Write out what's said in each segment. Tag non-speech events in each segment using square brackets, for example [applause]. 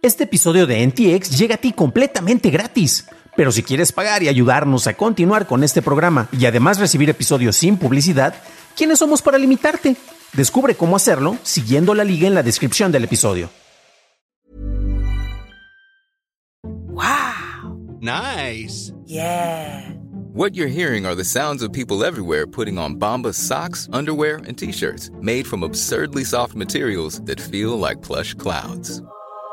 Este episodio de NTX llega a ti completamente gratis. Pero si quieres pagar y ayudarnos a continuar con este programa y además recibir episodios sin publicidad, ¿quiénes somos para limitarte? Descubre cómo hacerlo siguiendo la liga en la descripción del episodio. Wow. Nice. Yeah. What you're hearing are the sounds of people everywhere putting on Bombas socks, underwear, and t-shirts made from absurdly soft materials that feel like plush clouds.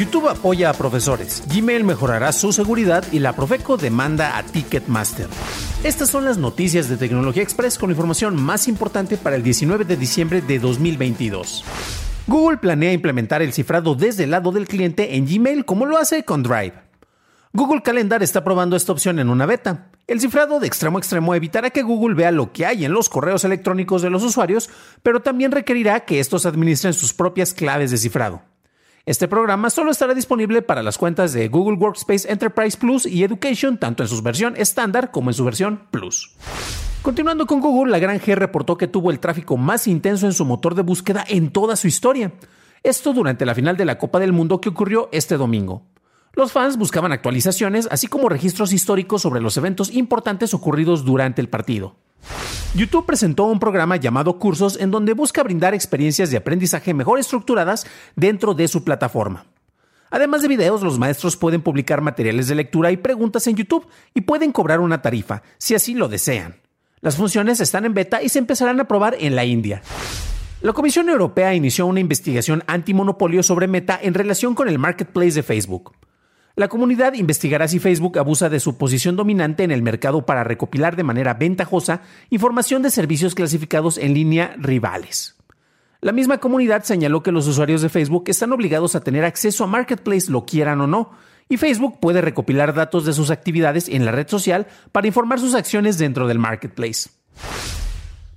YouTube apoya a profesores, Gmail mejorará su seguridad y la Profeco demanda a Ticketmaster. Estas son las noticias de Tecnología Express con información más importante para el 19 de diciembre de 2022. Google planea implementar el cifrado desde el lado del cliente en Gmail como lo hace con Drive. Google Calendar está probando esta opción en una beta. El cifrado de extremo a extremo evitará que Google vea lo que hay en los correos electrónicos de los usuarios, pero también requerirá que estos administren sus propias claves de cifrado. Este programa solo estará disponible para las cuentas de Google Workspace Enterprise Plus y Education, tanto en su versión estándar como en su versión Plus. Continuando con Google, la gran G reportó que tuvo el tráfico más intenso en su motor de búsqueda en toda su historia. Esto durante la final de la Copa del Mundo que ocurrió este domingo. Los fans buscaban actualizaciones, así como registros históricos sobre los eventos importantes ocurridos durante el partido. YouTube presentó un programa llamado Cursos en donde busca brindar experiencias de aprendizaje mejor estructuradas dentro de su plataforma. Además de videos, los maestros pueden publicar materiales de lectura y preguntas en YouTube y pueden cobrar una tarifa, si así lo desean. Las funciones están en beta y se empezarán a probar en la India. La Comisión Europea inició una investigación antimonopolio sobre Meta en relación con el marketplace de Facebook. La comunidad investigará si Facebook abusa de su posición dominante en el mercado para recopilar de manera ventajosa información de servicios clasificados en línea rivales. La misma comunidad señaló que los usuarios de Facebook están obligados a tener acceso a Marketplace lo quieran o no, y Facebook puede recopilar datos de sus actividades en la red social para informar sus acciones dentro del Marketplace.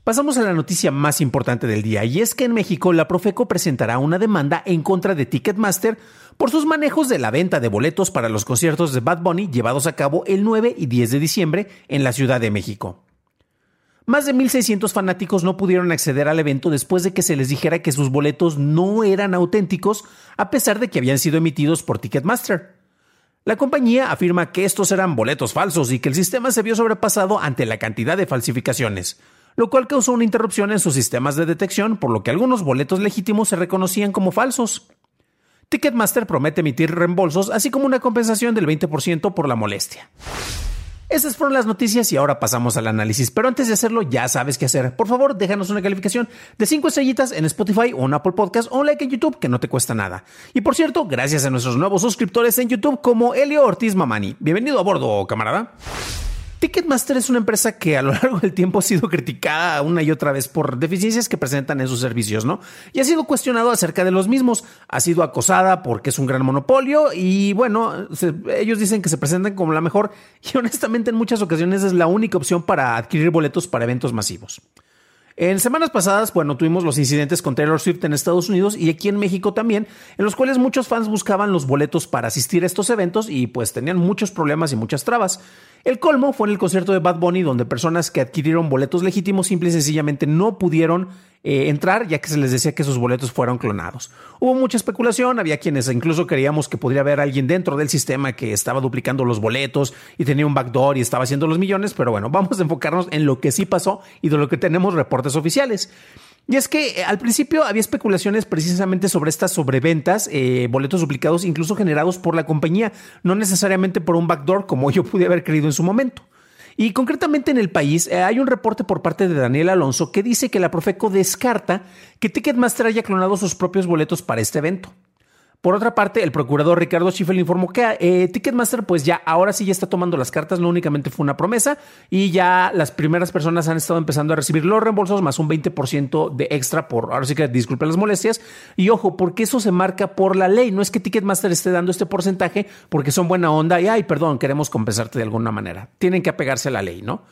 Pasamos a la noticia más importante del día, y es que en México la Profeco presentará una demanda en contra de Ticketmaster por sus manejos de la venta de boletos para los conciertos de Bad Bunny llevados a cabo el 9 y 10 de diciembre en la Ciudad de México. Más de 1.600 fanáticos no pudieron acceder al evento después de que se les dijera que sus boletos no eran auténticos, a pesar de que habían sido emitidos por Ticketmaster. La compañía afirma que estos eran boletos falsos y que el sistema se vio sobrepasado ante la cantidad de falsificaciones, lo cual causó una interrupción en sus sistemas de detección, por lo que algunos boletos legítimos se reconocían como falsos. Ticketmaster promete emitir reembolsos, así como una compensación del 20% por la molestia. Esas fueron las noticias y ahora pasamos al análisis. Pero antes de hacerlo, ya sabes qué hacer. Por favor, déjanos una calificación de 5 estrellitas en Spotify o en Apple Podcast o un like en YouTube, que no te cuesta nada. Y por cierto, gracias a nuestros nuevos suscriptores en YouTube como Elio Ortiz Mamani. Bienvenido a bordo, camarada. Ticketmaster es una empresa que a lo largo del tiempo ha sido criticada una y otra vez por deficiencias que presentan en sus servicios, ¿no? Y ha sido cuestionado acerca de los mismos. Ha sido acosada porque es un gran monopolio y bueno, ellos dicen que se presentan como la mejor y [laughs] honestamente en muchas ocasiones es la única opción para adquirir boletos para eventos masivos. En semanas pasadas, bueno, tuvimos los incidentes con Taylor Swift en Estados Unidos y aquí en México también, en los cuales muchos fans buscaban los boletos para asistir a estos eventos y pues tenían muchos problemas y muchas trabas. El colmo fue en el concierto de Bad Bunny, donde personas que adquirieron boletos legítimos simple y sencillamente no pudieron eh, entrar, ya que se les decía que sus boletos fueron clonados. Hubo mucha especulación, había quienes incluso creíamos que podría haber alguien dentro del sistema que estaba duplicando los boletos y tenía un backdoor y estaba haciendo los millones, pero bueno, [laughs] vamos a enfocarnos en lo que sí pasó y de lo que tenemos reportes oficiales. Y es que eh, al principio había especulaciones precisamente sobre estas sobreventas, eh, boletos duplicados, incluso generados por la compañía, no necesariamente por un backdoor como yo pude haber creído en su momento. Y concretamente en el país eh, hay un reporte por parte de Daniel Alonso que dice que la Profeco descarta que Ticketmaster haya clonado sus propios boletos para este evento. Por otra parte, el procurador Ricardo Schiffel informó que eh, Ticketmaster, pues ya ahora sí ya está tomando las cartas, no únicamente fue una promesa, y ya las primeras personas han estado empezando a recibir los reembolsos más un 20% de extra por, ahora sí que disculpen las molestias, y ojo, porque eso se marca por la ley, no es que Ticketmaster esté dando este porcentaje porque son buena onda y, ay, perdón, queremos compensarte de alguna manera, tienen que apegarse a la ley, ¿no?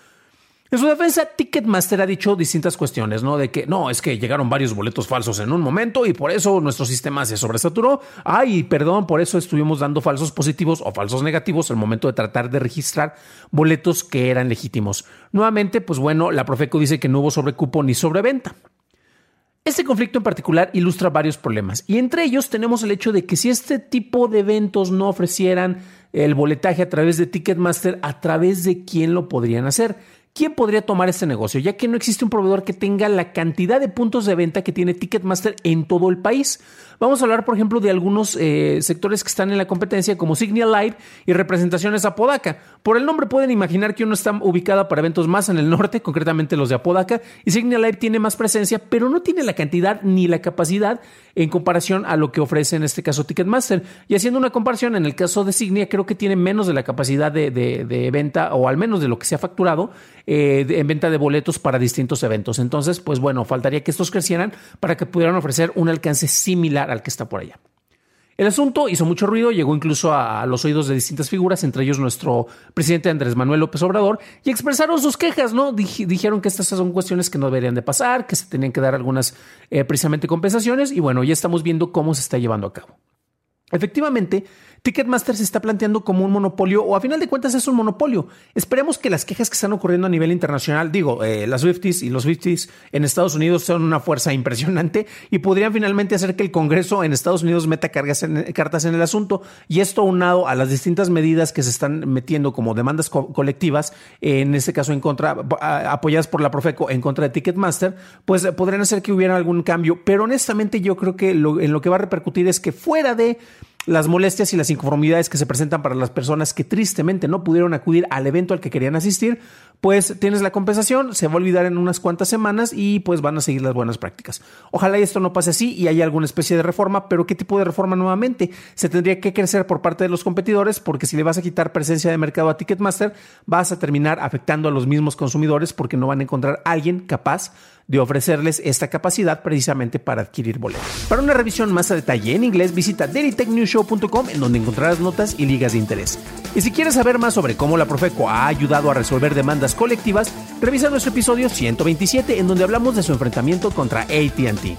En su defensa, Ticketmaster ha dicho distintas cuestiones, ¿no? De que no, es que llegaron varios boletos falsos en un momento y por eso nuestro sistema se sobresaturó. Ay, perdón, por eso estuvimos dando falsos positivos o falsos negativos al momento de tratar de registrar boletos que eran legítimos. Nuevamente, pues bueno, la Profeco dice que no hubo sobrecupo ni sobreventa. Este conflicto en particular ilustra varios problemas y entre ellos tenemos el hecho de que si este tipo de eventos no ofrecieran el boletaje a través de Ticketmaster, ¿a través de quién lo podrían hacer? ¿Quién podría tomar este negocio? Ya que no existe un proveedor que tenga la cantidad de puntos de venta que tiene Ticketmaster en todo el país. Vamos a hablar, por ejemplo, de algunos eh, sectores que están en la competencia, como Signia Live y representaciones Apodaca. Por el nombre pueden imaginar que uno está ubicado para eventos más en el norte, [laughs] concretamente los de Apodaca, y Signia Live tiene más presencia, pero no tiene la cantidad ni la capacidad en comparación a lo que ofrece en este caso Ticketmaster. Y haciendo una comparación, en el caso de Signia, creo que tiene menos de la capacidad de, venta, o al menos de lo que se ha facturado eh, en venta de boletos para distintos eventos. Entonces, pues bueno, faltaría que estos crecieran para que pudieran ofrecer un alcance similar al que está por allá. El asunto hizo mucho ruido, llegó incluso a los oídos de distintas figuras, entre ellos nuestro presidente Andrés Manuel López Obrador, y expresaron sus quejas, ¿no? dijeron que estas son cuestiones que no deberían de pasar, que se tenían que dar algunas eh, precisamente compensaciones, y bueno, ya estamos viendo cómo se está llevando a cabo. Efectivamente, Ticketmaster se está planteando como un monopolio o a final de cuentas es un monopolio. Esperemos que las quejas que están ocurriendo a nivel internacional, digo, eh, las Swifties y los Swifties en Estados Unidos son una fuerza [laughs] impresionante y podrían finalmente hacer que el Congreso en Estados Unidos meta cargas en, cartas en el asunto y esto unado a las distintas medidas que se están metiendo como demandas colectivas, en este caso en contra, apoyadas por la Profeco en contra de Ticketmaster, pues podrían hacer que hubiera algún cambio. Pero honestamente yo creo que en lo que va a repercutir es que fuera de las molestias y las inconformidades que se presentan para las personas que tristemente no pudieron acudir al evento al que querían asistir, pues tienes la compensación, se va a olvidar en unas cuantas semanas y pues van a seguir las buenas prácticas. Ojalá esto no pase así y haya alguna especie de reforma, pero ¿qué tipo de reforma nuevamente? Se tendría que crecer por parte de los competidores porque si le vas a quitar presencia de mercado a Ticketmaster, vas a terminar afectando a los mismos consumidores porque no van a encontrar a alguien capaz de ofrecerles esta capacidad precisamente para adquirir boletos. Para una revisión más a detalle en inglés, visita dailytechnewshow.com en donde encontrarás notas y ligas de interés. Y si quieres saber más sobre cómo la Profeco ha ayudado a resolver demandas colectivas, revisa nuestro episodio 127 en donde hablamos de su enfrentamiento contra ATT.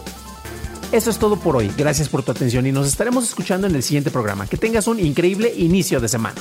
Eso es todo por hoy. Gracias por tu atención y nos estaremos escuchando en el siguiente programa. Que tengas un increíble inicio de semana.